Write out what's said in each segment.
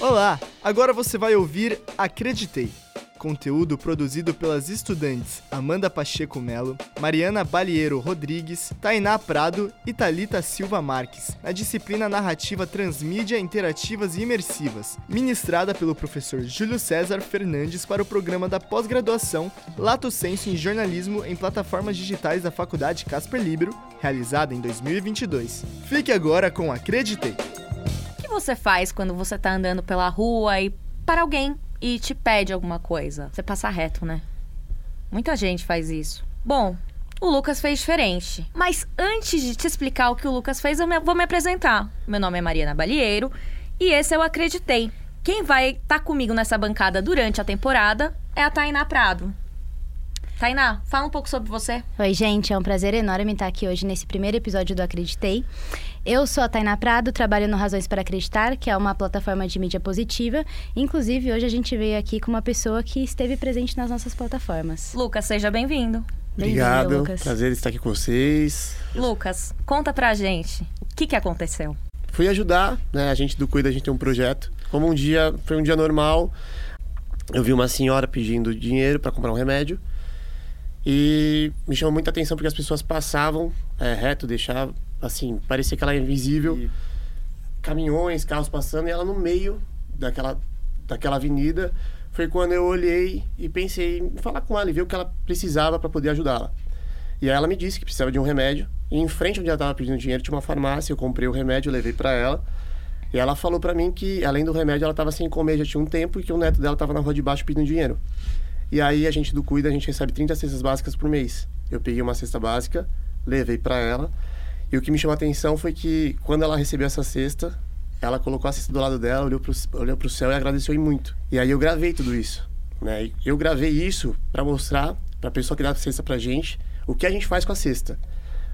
Olá, agora você vai ouvir Acreditei. Conteúdo produzido pelas estudantes Amanda Pacheco Melo, Mariana Balieiro Rodrigues, Tainá Prado e Talita Silva Marques, na disciplina Narrativa Transmídia Interativas e Imersivas, ministrada pelo professor Júlio César Fernandes para o programa da pós-graduação Lato Senso em Jornalismo em Plataformas Digitais da Faculdade Casper Libero, realizada em 2022. Fique agora com Acreditei. Que você faz quando você tá andando pela rua e para alguém e te pede alguma coisa? Você passa reto, né? Muita gente faz isso. Bom, o Lucas fez diferente. Mas antes de te explicar o que o Lucas fez, eu vou me apresentar. Meu nome é Mariana Balieiro e esse eu acreditei. Quem vai estar comigo nessa bancada durante a temporada é a Tainá Prado. Tainá, fala um pouco sobre você. Oi, gente, é um prazer enorme estar aqui hoje nesse primeiro episódio do Acreditei. Eu sou a Tainá Prado, trabalho no Razões para Acreditar, que é uma plataforma de mídia positiva. Inclusive, hoje a gente veio aqui com uma pessoa que esteve presente nas nossas plataformas. Lucas, seja bem-vindo. Bem-vindo, Obrigado, Lucas. prazer estar aqui com vocês. Lucas, conta pra gente o que, que aconteceu. Fui ajudar, né? A gente do Cuida, a gente tem um projeto. Como um dia, foi um dia normal, eu vi uma senhora pedindo dinheiro para comprar um remédio. E me chamou muita atenção porque as pessoas passavam é, reto, deixavam, assim, parecia que ela era invisível. E caminhões, carros passando e ela no meio daquela, daquela avenida. Foi quando eu olhei e pensei em falar com ela e ver o que ela precisava para poder ajudá-la. E aí ela me disse que precisava de um remédio. E em frente onde ela estava pedindo dinheiro tinha uma farmácia. Eu comprei o remédio, levei para ela. E ela falou para mim que, além do remédio, ela estava sem comer já tinha um tempo e que o neto dela estava na rua de baixo pedindo dinheiro. E aí a gente do Cuida, a gente recebe 30 cestas básicas por mês. Eu peguei uma cesta básica, levei para ela. E o que me chamou a atenção foi que quando ela recebeu essa cesta, ela colocou a cesta do lado dela, olhou pro, olhou pro céu e agradeceu e muito. E aí eu gravei tudo isso. Né? Eu gravei isso para mostrar para a pessoa que dá a cesta pra gente o que a gente faz com a cesta.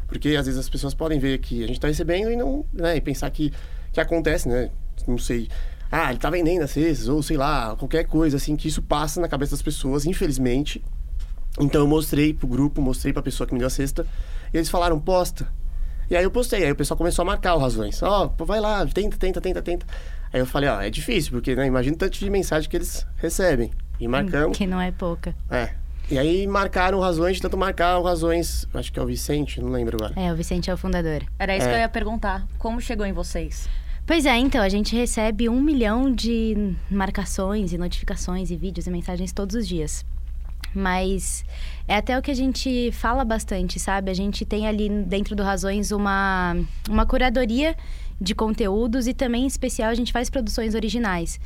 Porque às vezes as pessoas podem ver que a gente está recebendo e não, né, e pensar que que acontece, né? Não sei. Ah, ele tá vendendo as cestas, ou sei lá, qualquer coisa assim, que isso passa na cabeça das pessoas, infelizmente. Então eu mostrei pro grupo, mostrei pra pessoa que me deu a cesta, e eles falaram, posta. E aí eu postei, aí o pessoal começou a marcar o razões. Ó, pô, vai lá, tenta, tenta, tenta, tenta. Aí eu falei, ó, é difícil, porque, né, imagina o tanto de mensagem que eles recebem. E marcamos. Que não é pouca. É. E aí marcaram razões, de tanto marcar razões, acho que é o Vicente, não lembro agora. É, o Vicente é o fundador. Era isso É. que eu ia perguntar. Como chegou em vocês? Pois é, então, a gente recebe um milhão de marcações e notificações e vídeos e mensagens todos os dias. Mas é até o que a gente fala bastante, sabe? A gente tem ali dentro do Razões uma, uma curadoria de conteúdos e também, em especial, a gente faz produções originais.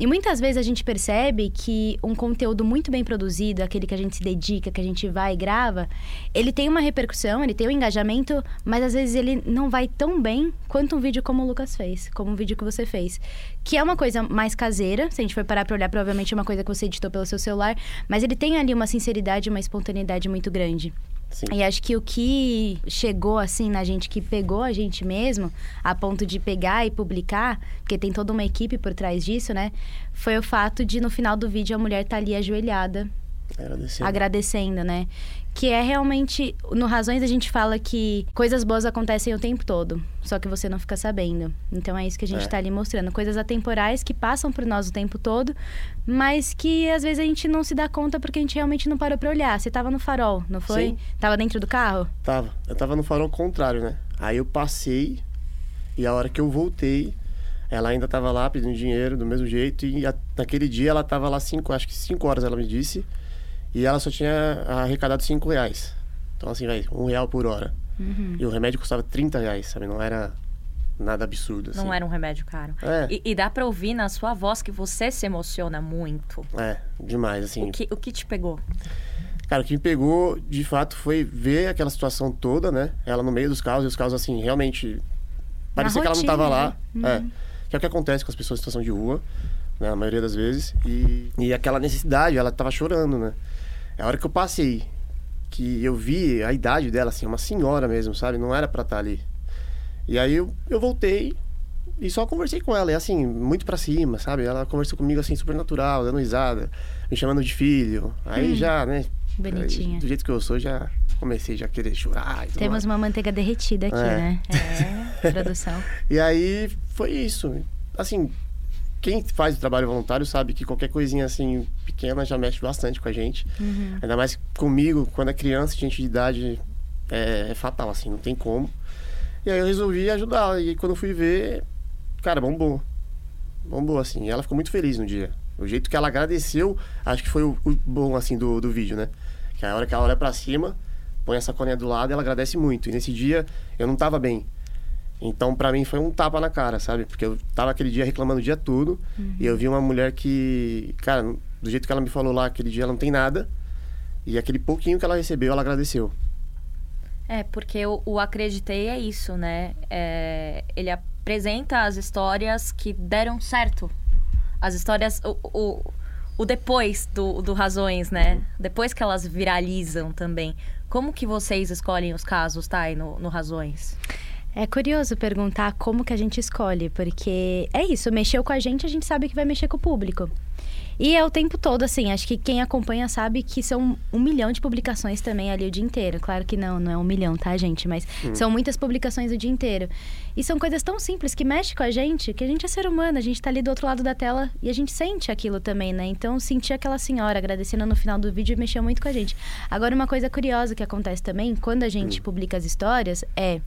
E muitas vezes a gente percebe que um conteúdo muito bem produzido, aquele que a gente se dedica, que a gente vai e grava, ele tem uma repercussão, ele tem um engajamento, mas às vezes ele não vai tão bem quanto um vídeo como o Lucas fez, como um vídeo que você fez. Que é uma coisa mais caseira, se a gente for parar pra olhar, provavelmente é uma coisa que você editou pelo seu celular, mas ele tem ali uma sinceridade, uma espontaneidade muito grande. Sim. E acho que o que chegou assim na gente, que pegou a gente mesmo, a ponto de pegar e publicar, porque tem toda uma equipe por trás disso, né? Foi o fato de no final do vídeo a mulher tá ali ajoelhada, Agradecendo. agradecendo, né? Que é realmente. No Razões a gente fala que coisas boas acontecem o tempo todo, só que você não fica sabendo. Então é isso que a gente É. tá ali mostrando. Coisas atemporais que passam por nós o tempo todo, mas que às vezes a gente não se dá conta porque a gente realmente não parou pra olhar. Você tava no farol, não foi? Sim. Tava dentro do carro? Tava. Eu tava no farol contrário, né? Aí eu passei e a hora que eu voltei, ela ainda tava lá pedindo dinheiro do mesmo jeito. E a- naquele dia ela tava lá cinco, acho que cinco horas ela me disse. E ela só tinha arrecadado cinco reais. Então assim, vai, um real por hora. Uhum. E o remédio custava 30 reais, sabe? Não era nada absurdo, assim. Não era um remédio caro. É. E, e dá pra ouvir na sua voz que você se emociona muito. É, demais, assim. O que, o que te pegou? Cara, o que me pegou, de fato, foi ver aquela situação toda, né? Ela no meio dos carros, e os carros, assim, realmente... Parecia que ela não rotina, tava lá. né? É. Que é o que acontece com as pessoas em situação de rua, né? A maioria das vezes. E, e aquela necessidade, ela tava chorando, né? É a hora que eu passei, que eu vi a idade dela, assim, uma senhora mesmo, sabe? Não era pra estar ali. E aí eu, eu voltei e só conversei com ela. E assim, muito pra cima, sabe? Ela conversou comigo assim, super natural, dando risada, me chamando de filho. Aí já, né? Bonitinha. aí, do jeito que eu sou, já comecei já a querer chorar e Temos uma manteiga derretida aqui, É. né? É, produção. E aí foi isso. Assim, quem faz o trabalho voluntário sabe que qualquer coisinha assim pequena já mexe bastante com a gente. Uhum. Ainda mais comigo, quando é criança, gente de idade, é, é fatal, assim, não tem como. E aí eu resolvi ajudar. E quando eu fui ver, cara, bombou. Bombou, assim. E ela ficou muito feliz no dia. O jeito que ela agradeceu, acho que foi o, o bom, assim, do, do vídeo, né? Que a hora que ela olha pra cima, põe a sacolinha do lado, ela agradece muito. E nesse dia, eu não tava bem. Então, pra mim, foi um tapa na cara, sabe? Porque eu tava aquele dia reclamando o dia todo. E eu vi uma mulher que, cara, do jeito que ela me falou lá, aquele dia ela não tem nada. E aquele pouquinho que ela recebeu, ela agradeceu. É, porque o, o Acreditei é isso, né? É, ele apresenta as histórias que deram certo. As histórias. O, o, o depois do, do Razões, né? Depois que elas viralizam também. Como que vocês escolhem os casos, Thay, no, no Razões? É curioso perguntar como que a gente escolhe, porque é isso, mexeu com a gente, a gente sabe que vai mexer com o público. E é o tempo todo, assim, acho que quem acompanha sabe que são um milhão de publicações também ali o dia inteiro. Claro que não, não é um milhão, tá, gente? Mas são muitas publicações o dia inteiro. E são coisas tão simples que mexem com a gente, que a gente é ser humano, a gente tá ali do outro lado da tela e a gente sente aquilo também, né? Então, sentir aquela senhora agradecendo no final do vídeo mexeu muito com a gente. Agora, uma coisa curiosa que acontece também, quando a gente publica as histórias, é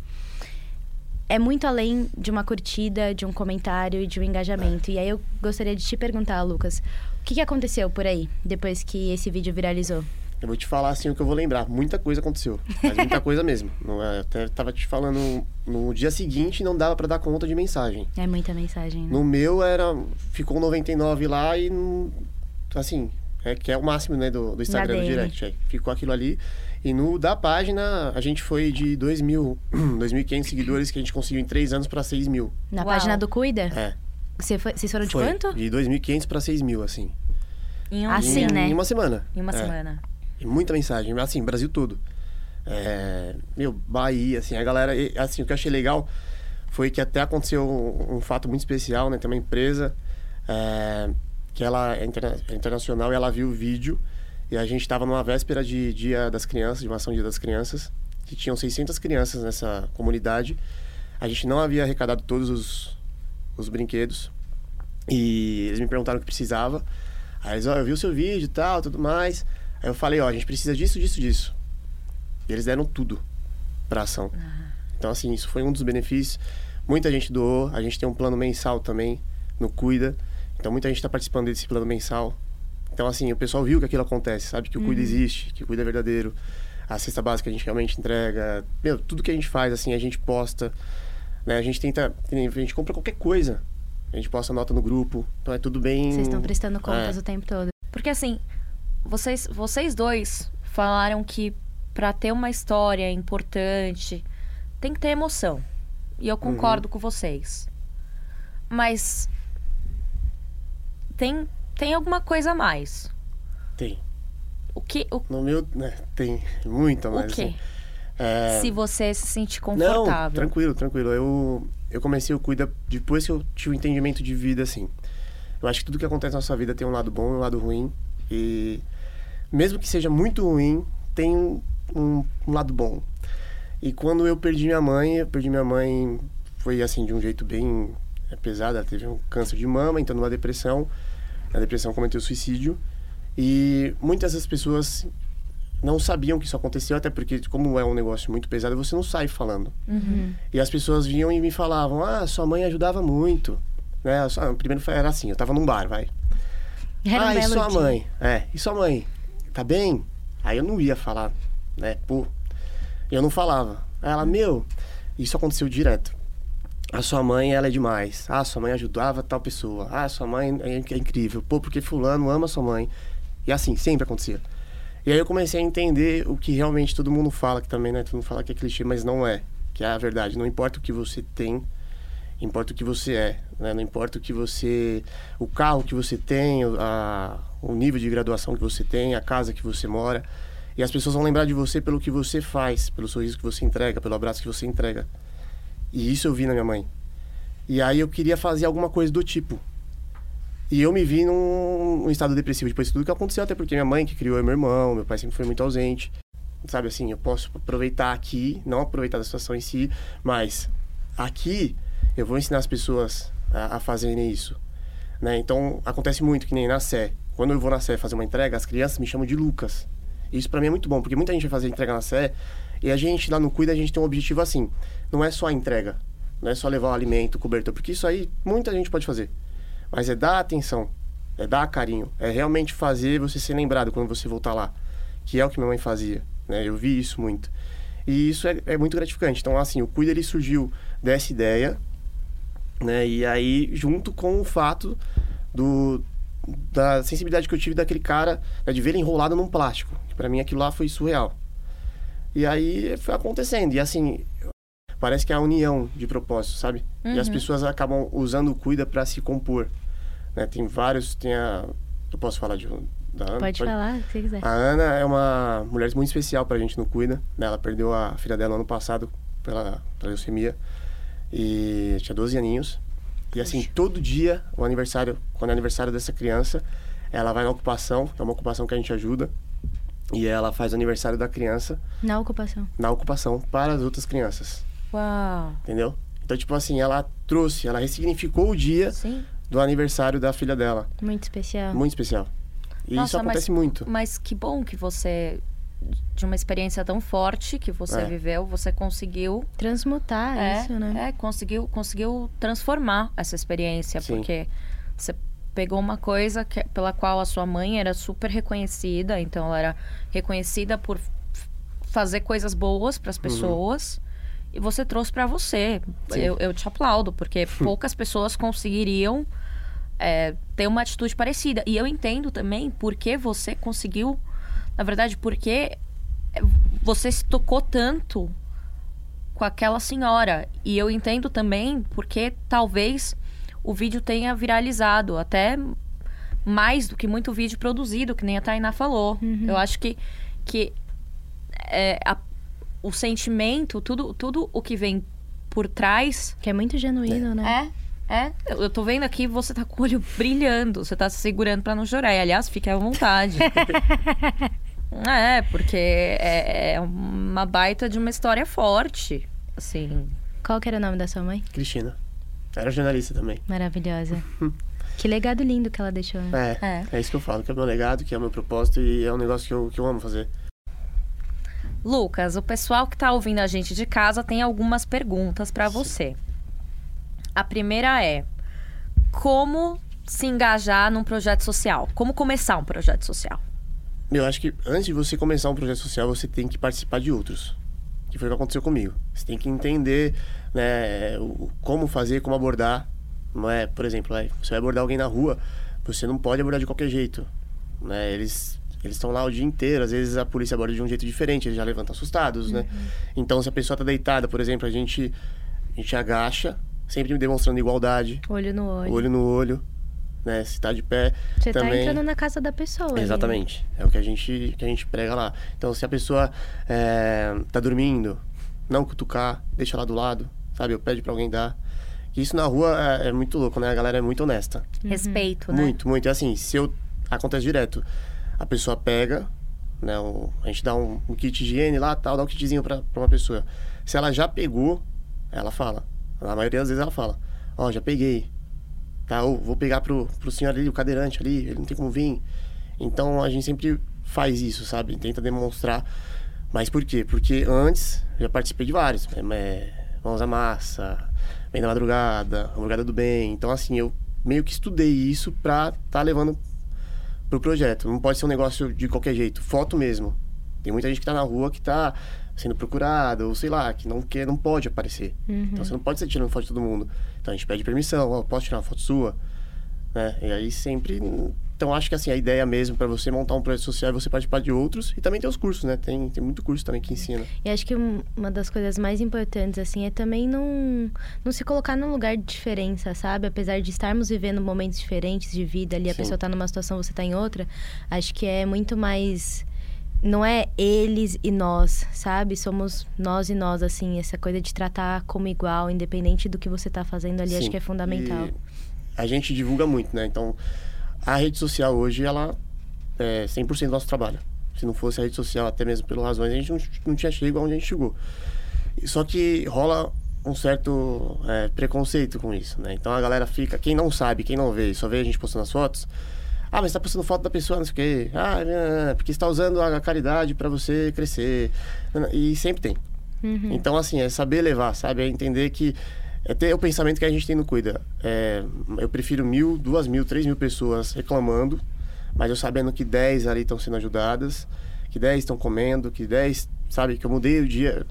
é muito além de uma curtida, de um comentário e de um engajamento. E aí eu gostaria de te perguntar, Lucas, o que, que aconteceu por aí depois que esse vídeo viralizou? Eu vou te falar assim o que eu vou lembrar. Muita coisa aconteceu. Mas muita coisa mesmo. Não é, eu até tava te falando no dia seguinte não dava pra dar conta de mensagem. É muita mensagem, né? No meu era. Ficou 99 lá e. Assim, é que é o máximo, né, do, do Instagram, do direct. é. Ficou aquilo ali. E no da página, a gente foi de 2 mil, 2.500 seguidores que a gente conseguiu em 3 anos pra 6 mil. Na Uau. página do Cuida? É. Você foi, vocês foram de foi. quanto? De 2.500 pra 6 mil, assim. Em um Assim, dia. né? Em uma semana. Em uma É. semana. E muita mensagem, assim, Brasil todo. É, meu, Bahia, assim, a galera. Assim, o que eu achei legal foi que até aconteceu um, um fato muito especial, né? Tem uma empresa é, que ela é, interna- é internacional e ela viu o vídeo. E a gente estava numa véspera de Dia das Crianças, de uma ação Dia das Crianças, que tinham 600 crianças nessa comunidade. A gente não havia arrecadado todos os, os brinquedos. E eles me perguntaram o que precisava. Aí eles, ó, eu vi o seu vídeo e tal, tudo mais. Aí eu falei, ó, a gente precisa disso, disso, disso. E eles deram tudo pra ação. Então, assim, isso foi um dos benefícios. Muita gente doou. A gente tem um plano mensal também no Cuida. Então, muita gente tá participando desse plano mensal. Então, assim, o pessoal viu que aquilo acontece, sabe? Que o Cuida existe, que o Cuida é verdadeiro. A cesta básica a gente realmente entrega. Meu, tudo que a gente faz, assim, a gente posta. Né? A gente tenta... A gente compra qualquer coisa. A gente posta nota no grupo. Então, é tudo bem... Vocês estão prestando contas É. o tempo todo. Porque assim, vocês, vocês dois falaram que pra ter uma história importante tem que ter emoção. E eu concordo com vocês. Mas tem, tem alguma coisa a mais. Tem. O que, o, No meu, né, tem muita o mais. quê? assim. É, Se você se sentir Não, confortável. tranquilo, tranquilo. Eu, eu comecei o Cuida depois que eu tive o entendimento de vida, assim. Eu acho que tudo que acontece na nossa vida tem um lado bom e um lado ruim. E mesmo que seja muito ruim, tem um, um, um lado bom. E quando eu perdi minha mãe, eu perdi minha mãe, foi assim, de um jeito bem é, pesado. Ela teve um câncer de mama, entrou numa depressão. Na depressão cometeu suicídio. E muitas das pessoas não sabiam que isso aconteceu, até porque, como é um negócio muito pesado, você não sai falando. Uhum. E as pessoas vinham e me falavam: Ah, sua mãe ajudava muito. Né? a sua- Primeiro era assim: eu tava num bar, vai. Era ah, e sua dia. mãe? É, e sua mãe? Tá bem? Aí eu não ia falar, né? Pô. Eu não falava. Aí ela, meu, isso aconteceu direto. A sua mãe, ela é demais. Ah, sua mãe ajudava tal pessoa. Ah, sua mãe é, é incrível. Pô, porque fulano ama sua mãe. E assim, sempre acontecia. E aí eu comecei a entender o que realmente todo mundo fala, que também, né? Todo mundo fala que é clichê, mas não é. Que é a verdade. Não importa o que você tem, importa o que você é, né? Não importa o que você... O carro que você tem, a, o nível de graduação que você tem, a casa que você mora. E as pessoas vão lembrar de você pelo que você faz, pelo sorriso que você entrega, pelo abraço que você entrega. E isso eu vi na minha mãe. E aí eu queria fazer alguma coisa do tipo. E eu me vi num, num estado depressivo depois de tudo que aconteceu, até porque minha mãe que criou é meu irmão, meu pai sempre foi muito ausente. Sabe assim, eu posso aproveitar aqui, não aproveitar da situação em si, mas aqui eu vou ensinar as pessoas a, a fazerem isso. Né? Então, acontece muito, que nem na Sé. Quando eu vou na Sé fazer uma entrega, as crianças me chamam de Lucas. Isso para mim é muito bom, porque muita gente vai fazer entrega na Sé e a gente lá no Cuida, a gente tem um objetivo assim. Não é só a entrega, não é só levar o alimento, o cobertor, porque isso aí muita gente pode fazer. Mas é dar atenção, é dar carinho, é realmente fazer você ser lembrado quando você voltar lá. Que é o que minha mãe fazia, né? Eu vi isso muito. E isso é, é muito gratificante. Então, assim, o Cuida, ele surgiu dessa ideia, né? E aí, junto com o fato do, da sensibilidade que eu tive daquele cara, né, de ver ele enrolado num plástico. Pra mim aquilo lá foi surreal. E aí foi acontecendo. E assim, parece que é a união de propósito, sabe? E as Uhum. pessoas acabam usando o Cuida para se compor. Né? Tem vários, tem a... Eu posso falar de da Ana? Pode falar, se quiser. A Ana é uma mulher muito especial pra gente no Cuida. né? Ela perdeu a filha dela ano passado pela, pela leucemia. E tinha 12 aninhos. E assim, todo dia, o aniversário, quando é aniversário dessa criança, ela vai na ocupação, é uma ocupação que a gente ajuda. E ela faz o aniversário da criança Na ocupação. na ocupação para as outras crianças. Uau. Entendeu? Então, tipo assim, ela trouxe, ela ressignificou o dia Sim. do aniversário da filha dela. Muito especial. Muito especial. E Nossa, isso acontece mas- muito. Mas que bom que você, de uma experiência tão forte que você É. viveu, você conseguiu. Transmutar é, isso, né? É, conseguiu, conseguiu transformar essa experiência, Sim. porque você pegou uma coisa que- pela qual a sua mãe era super reconhecida, então ela era reconhecida por fazer coisas boas para as pessoas. E você trouxe para você. Uhum. Eu, eu te aplaudo, porque poucas pessoas conseguiriam é, ter uma atitude parecida. E eu entendo também porque você conseguiu. Na verdade, porque é, você se tocou tanto com aquela senhora. E eu entendo também porque talvez o vídeo tenha viralizado até mais do que muito vídeo produzido, que nem a Tainá falou. Eu acho que, que é, a- o sentimento, tudo, tudo o que vem por trás Que é muito genuíno, né? é, é. Eu eu tô vendo aqui, você tá com o olho brilhando. Você tá se segurando pra não chorar. E, aliás, fique à vontade. é, porque é, é uma baita de uma história forte. Assim. Qual que era o nome da sua mãe? Cristina. Era jornalista também. Maravilhosa. que legado lindo que ela deixou. né? É, É. é, isso que eu falo, que é o meu legado, que é o meu propósito e é um negócio que eu, que eu amo fazer. Lucas, o pessoal que tá ouvindo a gente de casa tem algumas perguntas pra você. A primeira é: como se engajar num projeto social? Como começar um projeto social? Eu acho que antes de você começar um projeto social, você tem que participar de outros. Que foi o que aconteceu comigo. Você tem que entender né, o, como fazer, como abordar. Não é, por exemplo, é, você vai abordar alguém na rua, você não pode abordar de qualquer jeito. Né? Eles eles estão lá o dia inteiro, às vezes a polícia aborda de um jeito diferente, eles já levantam assustados, né? Então, se a pessoa tá deitada, por exemplo, a gente, a gente agacha, sempre demonstrando igualdade, Olho no olho. olho no olho, né? Se tá de pé, Você tá também... entrando na casa da pessoa. ali, né? Exatamente. É o que a gente, que a gente prega lá. Então, se a pessoa é, tá dormindo, não cutucar, deixa lá do lado, sabe? Eu pede pra alguém dar. Isso na rua é, é muito louco, né? A galera é muito honesta. Respeito, né? Muito, muito. É assim, se eu... Acontece direto. A pessoa pega, né? o- a gente dá um, um kit de higiene lá, tal, dá um kitzinho pra, pra uma pessoa. Se ela já pegou, ela fala. Na maioria das vezes ela fala. Ó, já peguei. Tá, ou vou pegar pro, pro senhor ali, o cadeirante ali, ele não tem como vir. Então a gente sempre faz isso, sabe? Tenta demonstrar. Mas por quê? Porque antes eu já participei de vários. É, é, Mãos à Massa, Bem da Madrugada, Madrugada do Bem. Então, assim, eu meio que estudei isso pra tá levando pro projeto. Não pode ser um negócio de qualquer jeito. Foto mesmo. Tem muita gente que tá na rua que tá sendo procurada, ou sei lá, que não quer, não pode aparecer. Então você não pode ser tirando foto de todo mundo. Então a gente pede permissão, ó, posso tirar uma foto sua? Né? E aí sempre. Então acho que assim, a ideia mesmo para você montar um projeto social é você participar de outros e também tem os cursos, né? Tem, tem muito curso também que ensina. E acho que um- uma das coisas mais importantes, assim, é também não, não se colocar num lugar de diferença, sabe? Apesar de estarmos vivendo momentos diferentes de vida ali, a Sim. pessoa tá numa situação, você tá em outra, acho que é muito mais. Não é eles e nós, sabe? Somos nós e nós, assim, essa coisa de tratar como igual, independente do que você tá fazendo ali, acho Sim. que é fundamental. E a gente divulga muito, né? Então a rede social hoje, ela é 100% do nosso trabalho. Se não fosse a rede social, até mesmo pelas razões, a gente não, não tinha chegado onde a gente chegou. E Só que rola um certo é, preconceito com isso, né? Então a galera fica, quem não sabe, quem não vê, só vê a gente postando as fotos. Ah, mas tá postando foto da pessoa, não sei o quê. Ah, é, porque está usando a caridade para você crescer. E sempre tem. Uhum. Então, assim, é saber levar, sabe? É entender que é ter o pensamento que a gente tem no Cuida. É, eu prefiro mil, duas mil, três mil pessoas reclamando, mas eu sabendo que dez ali estão sendo ajudadas, que dez estão comendo, que dez, sabe, que eu mudei o dia,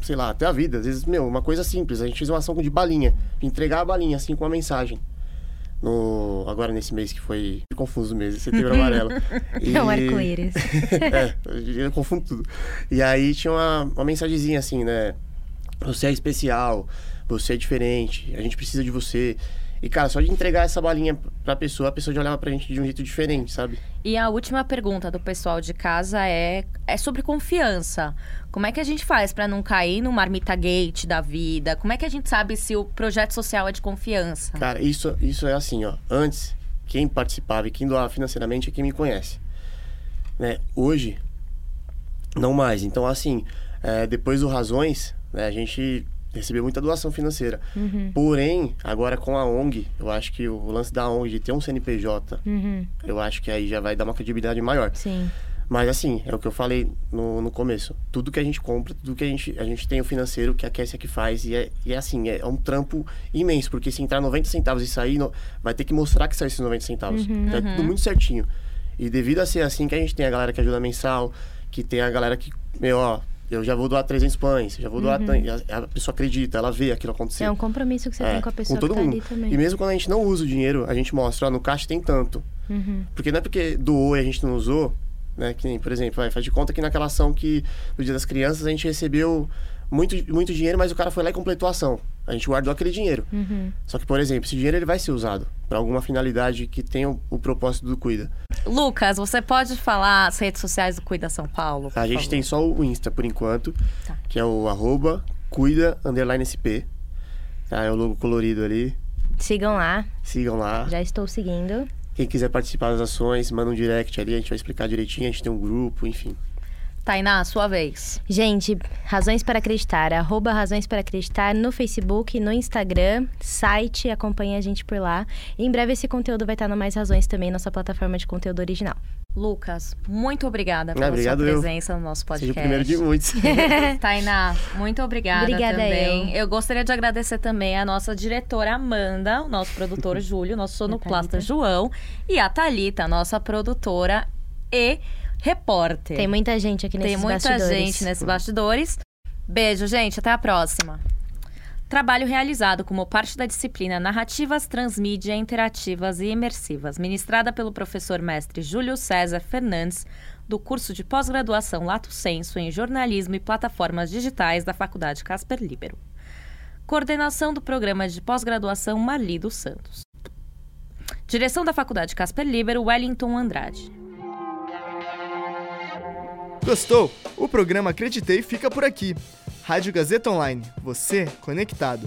sei lá, até a vida. Às vezes, meu, uma coisa simples. A gente fez uma ação de balinha, de entregar a balinha, assim, com uma mensagem. No, agora nesse mês que foi confuso mesmo, setembro amarelo. E... É um arco-íris. é, eu confundo tudo. E aí tinha uma, uma mensagenzinha assim, né? Você é especial, você é diferente, a gente precisa de você. E, cara, só de entregar essa balinha pra pessoa, a pessoa já olhava pra gente de um jeito diferente, sabe? E a última pergunta do pessoal de casa é, é sobre confiança. Como é que a gente faz para não cair no marmita gate da vida? Como é que a gente sabe se o projeto social é de confiança? Cara, isso, isso é assim, ó. Antes, quem participava e quem doava financeiramente é quem me conhece. Né? Hoje, não mais. Então, assim, é, depois do Razões, né, a gente recebeu muita doação financeira. Uhum. Porém, agora com a ONG, eu acho que o lance da ONG de ter um CNPJ, uhum. eu acho que aí já vai dar uma credibilidade maior. Sim. Mas assim, é o que eu falei no, no começo. Tudo que a gente compra, tudo que a gente, a gente tem o financeiro que a Kessia que faz. E é, e é assim, é, é, um trampo imenso. Porque se entrar 90 centavos e sair, no, vai ter que mostrar que saiu esses 90 centavos. Uhum, então, é tudo muito certinho. E devido a ser assim que a gente tem a galera que ajuda mensal, que tem a galera que, meu, ó, eu já vou doar 300 pães, já vou doar. Uhum. A, a, pessoa acredita, ela vê aquilo acontecer. É um compromisso que você é, tem com a pessoa com todo tá mundo. E mesmo quando a gente não usa o dinheiro, a gente mostra, ó, no caixa tem tanto. Uhum. Porque não é porque doou e a gente não usou, né? Que nem, por exemplo, vai, faz de conta que naquela ação que no Dia das Crianças a gente recebeu muito, muito dinheiro, mas o cara foi lá e completou a ação. A gente guardou aquele dinheiro. Uhum. Só que, por exemplo, esse dinheiro ele vai ser usado para alguma finalidade que tenha o, o, propósito do Cuida. Lucas, você pode falar as redes sociais do Cuida São Paulo? A gente favor. tem só o Insta por enquanto, tá. que é o arroba cuida underline SP. Tá, é o logo colorido ali. Sigam lá. Sigam lá. Já estou seguindo. Quem quiser participar das ações, manda um direct ali, a gente vai explicar direitinho, a gente tem um grupo, enfim. Tainá, sua vez. Gente, Razões para Acreditar, arroba Razões para Acreditar no Facebook, no Instagram, site, acompanha a gente por lá. E em breve esse conteúdo vai estar no Mais Razões também, nossa plataforma de conteúdo original. Lucas, muito obrigada pela ah, sua presença eu. no nosso podcast. Seja o primeiro de muitos. Tainá, muito obrigada, obrigada também. Eu. eu. gostaria de agradecer também a nossa diretora Amanda, o nosso produtor Júlio, nosso sonoplasta João e a Talita, nossa produtora e repórter. Tem muita gente aqui nesses bastidores. Tem muita bastidores. gente nesses bastidores. Beijo, gente. Até a próxima. Trabalho realizado como parte da disciplina Narrativas Transmídia Interativas e Imersivas, ministrada pelo professor mestre Júlio César Fernandes, do curso de pós-graduação Lato Senso em Jornalismo e Plataformas Digitais da Faculdade Casper Libero. Coordenação do programa de pós-graduação Marli dos Santos. Direção da Faculdade Casper Libero, Wellington Andrade. Gostou? O programa Acreditei fica por aqui. Rádio Gazeta Online, você conectado.